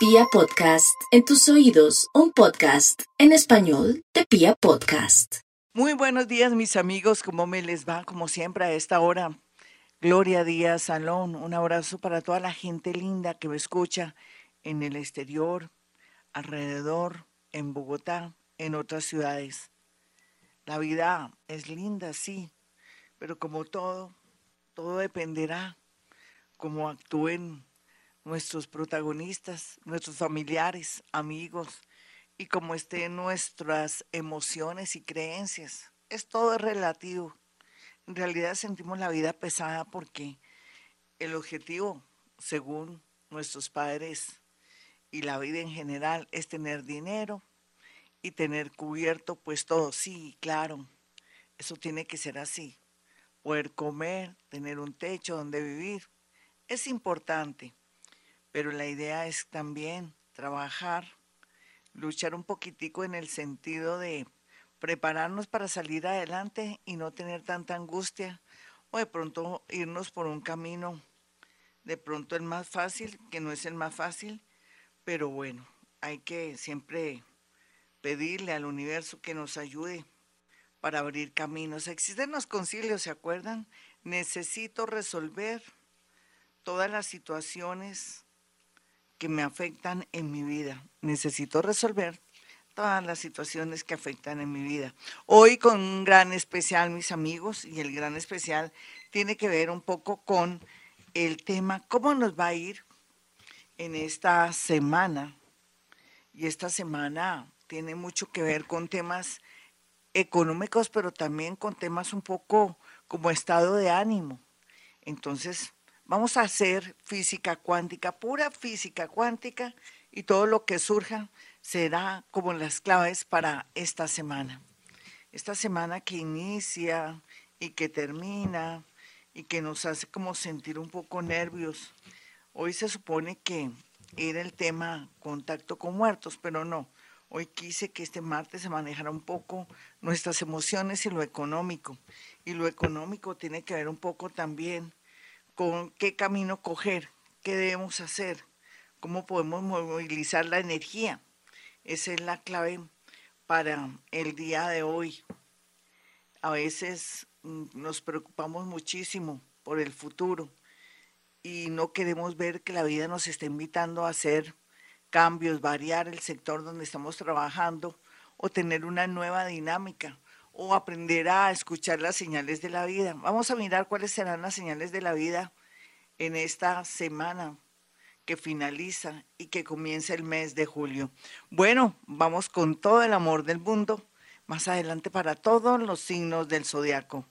Pia Podcast, en tus oídos, un podcast en español de Pia Podcast. Muy buenos días mis amigos, ¿cómo me les va? Como siempre a esta hora. Gloria Díaz Salón, un abrazo para toda la gente linda que me escucha en el exterior, alrededor, en Bogotá, en otras ciudades. La vida es linda, sí, pero como todo, todo dependerá cómo actúen nuestros protagonistas, nuestros familiares, amigos y cómo estén nuestras emociones y creencias. Es todo relativo. En realidad sentimos la vida pesada porque el objetivo, según nuestros padres y la vida en general, es tener dinero y tener cubierto pues todo. Sí, claro, eso tiene que ser así. Poder comer, tener un techo donde vivir, es importante, pero la idea es también trabajar, luchar un poquitico en el sentido de prepararnos para salir adelante y no tener tanta angustia o de pronto irnos por un camino de pronto el más fácil, que no es el más fácil, pero bueno, hay que siempre pedirle al universo que nos ayude para abrir caminos. Existen los concilios, ¿se acuerdan? Necesito resolver todas las situaciones que me afectan en mi vida. Necesito resolver todas las situaciones que afectan en mi vida. Hoy con un gran especial, mis amigos, y el gran especial tiene que ver un poco con el tema, cómo nos va a ir en esta semana. Y esta semana tiene mucho que ver con temas económicos, pero también con temas un poco como estado de ánimo. Entonces, vamos a hacer física cuántica, pura física cuántica, y todo lo que surja será como las claves para esta semana. Esta semana que inicia y que termina y que nos hace como sentir un poco nervios. Hoy se supone que era el tema contacto con muertos, pero no. Hoy quise que este martes se manejara un poco nuestras emociones y lo económico. Y lo económico tiene que ver un poco también con qué camino coger, qué debemos hacer, cómo podemos movilizar la energía. Esa es la clave para el día de hoy. A veces mm, nos preocupamos muchísimo por el futuro y no queremos ver que la vida nos está invitando a hacer cambios, variar el sector donde estamos trabajando o tener una nueva dinámica o aprender a escuchar las señales de la vida. Vamos a mirar cuáles serán las señales de la vida en esta semana que finaliza y que comienza el mes de julio. Bueno, vamos con todo el amor del mundo más adelante para todos los signos del zodiaco.